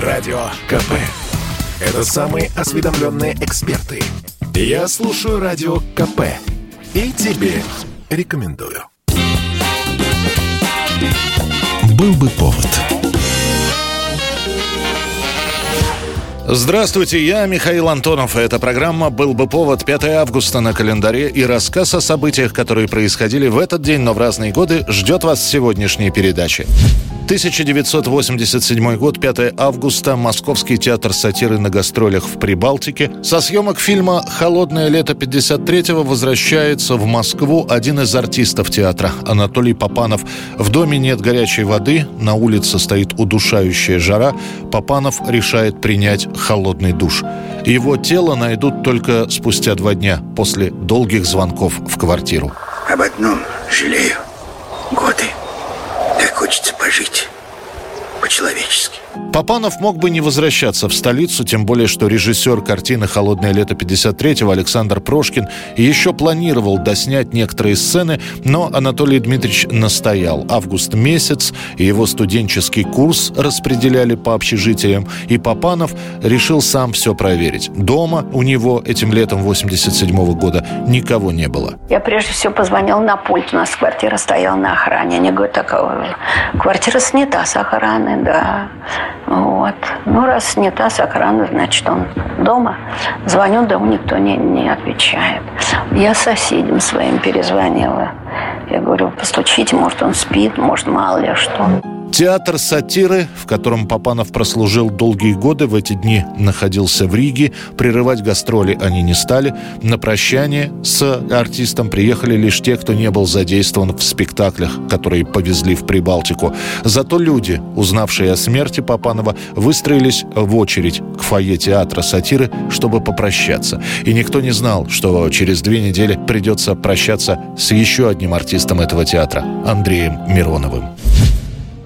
Радио КП. Это самые осведомленные эксперты. Я слушаю Радио КП. И тебе рекомендую. Был бы повод. Здравствуйте, я Михаил Антонов. Эта программа «Был бы повод» 5 августа на календаре и рассказ о событиях, которые происходили в этот день, но в разные годы, ждет вас в сегодняшней передаче. 1987 год, 5 августа, Московский театр сатиры на гастролях в Прибалтике. Со съемок фильма «Холодное лето 53-го» возвращается в Москву один из артистов театра, Анатолий Попанов. В доме нет горячей воды, на улице стоит удушающая жара. Попанов решает принять холодный душ. Его тело найдут только спустя два дня, после долгих звонков в квартиру. Об одном жалею. Хочется пожить по-человечески. Папанов мог бы не возвращаться в столицу, тем более, что режиссер картины «Холодное лето 53-го» Александр Прошкин еще планировал доснять некоторые сцены, но Анатолий Дмитриевич настоял. Август месяц, и его студенческий курс распределяли по общежитиям, и Папанов решил сам все проверить. Дома у него этим летом 87 -го года никого не было. Я прежде всего позвонил на пульт, у нас квартира стояла на охране. Они говорят, так, квартира снята с охраны, да. Вот. Ну, раз снята с охраны, значит, он дома. Звоню, да никто не, не отвечает. Я соседям своим перезвонила. Я говорю, постучите, может, он спит, может, мало ли что. Театр сатиры, в котором Папанов прослужил долгие годы, в эти дни находился в Риге. Прерывать гастроли они не стали. На прощание с артистом приехали лишь те, кто не был задействован в спектаклях, которые повезли в Прибалтику. Зато люди, узнавшие о смерти Папанова, выстроились в очередь к фойе театра сатиры, чтобы попрощаться. И никто не знал, что через две недели придется прощаться с еще одним артистом этого театра, Андреем Мироновым.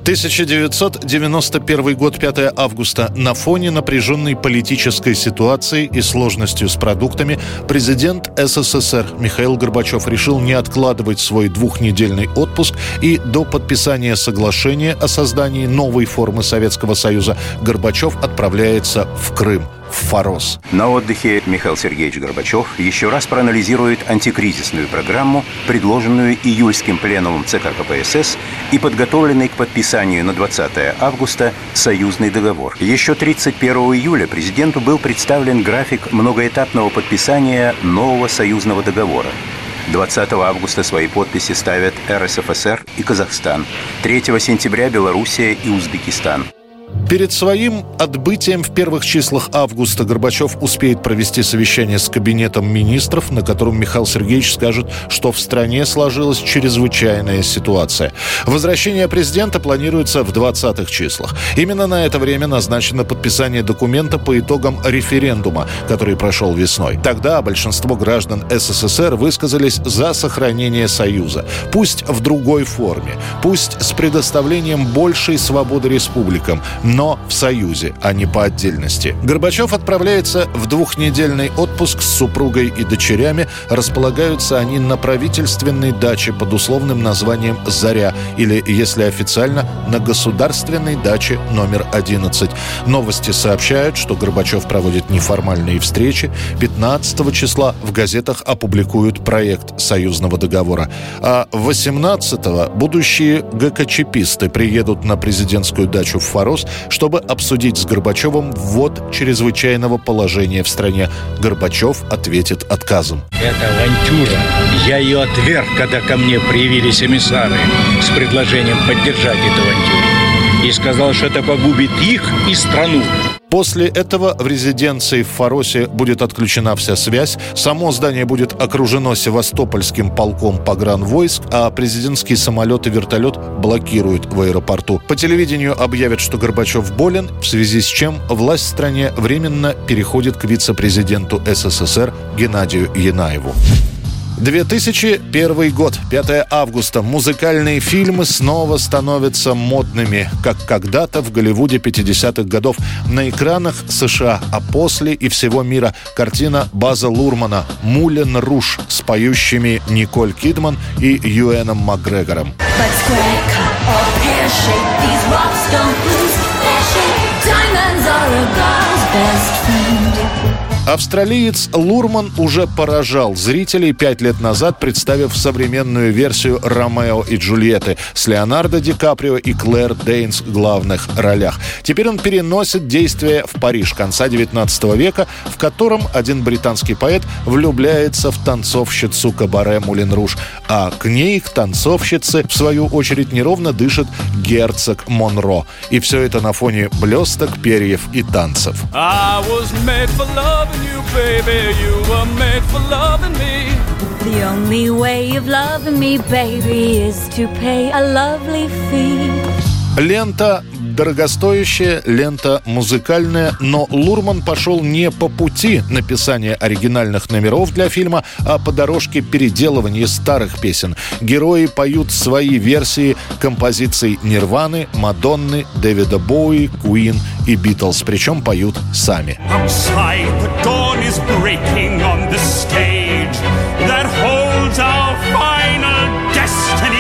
1991 год, 5 августа. На фоне напряженной политической ситуации и сложностью с продуктами президент СССР Михаил Горбачев решил не откладывать свой двухнедельный отпуск и до подписания соглашения о создании новой формы Советского Союза Горбачев отправляется в Крым – в Форос. На отдыхе Михаил Сергеевич Горбачев еще раз проанализирует антикризисную программу, предложенную июльским пленумом ЦК КПСС и подготовленный к подписанию на 20 августа союзный договор. Еще 31 июля президенту был представлен график многоэтапного подписания нового союзного договора. 20 августа свои подписи ставят РСФСР и Казахстан. 3 сентября Белоруссия и Узбекистан. Перед своим отбытием в первых числах августа Горбачев успеет провести совещание с кабинетом министров, на котором Михаил Сергеевич скажет, что в стране сложилась чрезвычайная ситуация. Возвращение президента планируется в 20-х числах. Именно на это время назначено подписание документа по итогам референдума, который прошел весной. Тогда большинство граждан СССР высказались за сохранение Союза. Пусть в другой форме, пусть с предоставлением большей свободы республикам, но в Союзе, а не по отдельности. Горбачев отправляется в двухнедельный отпуск с супругой и дочерями. Располагаются они на правительственной даче под условным названием «Заря» или, если официально, на государственной даче номер 11. Новости сообщают, что Горбачев проводит неформальные встречи. 15 числа в газетах опубликуют проект союзного договора. А 18 будущие ГКЧПисты приедут на президентскую дачу в Форос, чтобы обсудить с Горбачевым ввод чрезвычайного положения в стране. Горбачев ответит отказом. Это авантюра. Я ее отверг, когда ко мне проявились эмиссары с предложением поддержать эту авантюру. И сказал, что это погубит их и страну. После этого в резиденции в Фаросе будет отключена вся связь, само здание будет окружено Севастопольским полком погранвойск, а президентский самолет и вертолет блокируют в аэропорту. По телевидению объявят, что Горбачев болен, в связи с чем власть в стране временно переходит к вице-президенту СССР Геннадию Янаеву. 2001 год, 5 августа. Музыкальные фильмы снова становятся модными, как когда-то в Голливуде 50-х годов. На экранах США, а после и всего мира картина База Лурмана «Мулен Руш» с поющими Николь Кидман и Юэном Макгрегором. Diamonds. Австралиец Лурман уже поражал зрителей пять лет назад, представив современную версию «Ромео и Джульетты» с Леонардо Ди Каприо и Клэр Дейнс в главных ролях. Теперь он переносит действие в Париж конца 19 века, в котором один британский поэт влюбляется в танцовщицу кабаре Мулин Руж, а к ней, к танцовщице, в свою очередь, неровно дышит герцог Монро. И все это на фоне блесток, перьев и танцев. I was made for loving you, baby. You were made for loving me. The only way of loving me, baby, is to pay a lovely fee. Лента дорогостоящая, лента музыкальная, но Лурман пошел не по пути написания оригинальных номеров для фильма, а по дорожке переделывания старых песен. Герои поют свои версии композиций Нирваны, Мадонны, Дэвида Боуи, Куин и Битлз, причем поют сами. that holds our final destiny.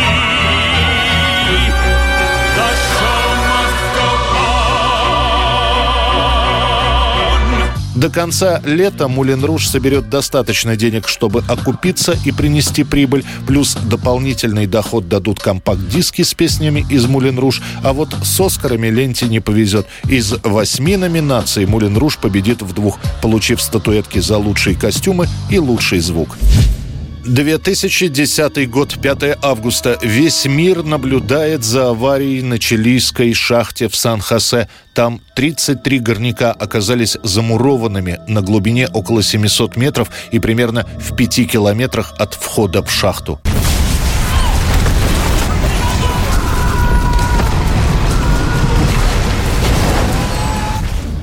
До конца лета Мулин Руж соберет достаточно денег, чтобы окупиться и принести прибыль, плюс дополнительный доход дадут компакт-диски с песнями из Мулин Руж, а вот с Оскарами ленте не повезет. Из восьми номинаций Мулин Руж победит в двух, получив статуэтки за лучшие костюмы и лучший звук. 2010 год, 5 августа. Весь мир наблюдает за аварией на чилийской шахте в Сан-Хосе. Там 33 горняка оказались замурованными на глубине около 700 метров и примерно в 5 километрах от входа в шахту.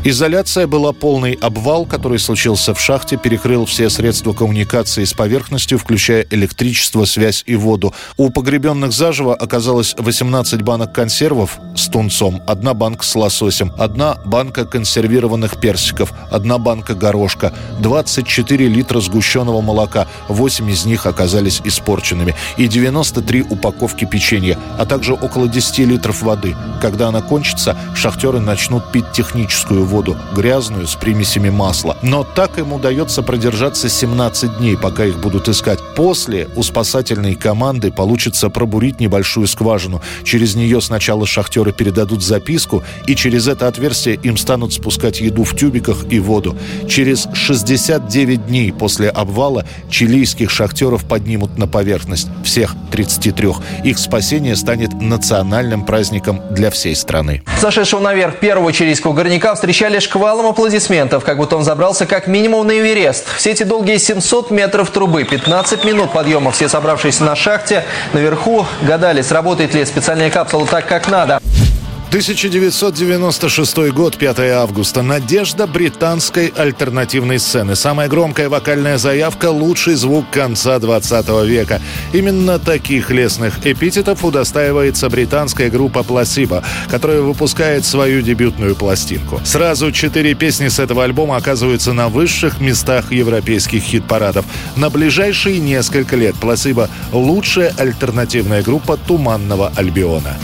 Изоляция была полный обвал, который случился в шахте, перекрыл все средства коммуникации с поверхностью, включая электричество, связь и воду. У погребенных заживо оказалось 18 банок консервов с тунцом, одна банка с лососем, одна банка консервированных персиков, одна банка горошка, 24 литра сгущенного молока, 8 из них оказались испорченными, и 93 упаковки печенья, а также около 10 литров воды. Когда она кончится, шахтеры начнут пить техническую воду воду, грязную, с примесями масла. Но так им удается продержаться 17 дней, пока их будут искать. После у спасательной команды получится пробурить небольшую скважину. Через нее сначала шахтеры передадут записку, и через это отверстие им станут спускать еду в тюбиках и воду. Через 69 дней после обвала чилийских шахтеров поднимут на поверхность. Всех 33. Их спасение станет национальным праздником для всей страны. Зашедшего наверх первого чилийского горняка встречали встречали шквалом аплодисментов, как будто он забрался как минимум на Эверест. Все эти долгие 700 метров трубы, 15 минут подъема, все собравшиеся на шахте, наверху гадали, сработает ли специальная капсула так, как надо. 1996 год, 5 августа. Надежда британской альтернативной сцены. Самая громкая вокальная заявка – лучший звук конца 20 века. Именно таких лесных эпитетов удостаивается британская группа Placebo, которая выпускает свою дебютную пластинку. Сразу четыре песни с этого альбома оказываются на высших местах европейских хит-парадов. На ближайшие несколько лет Placebo – лучшая альтернативная группа Туманного Альбиона.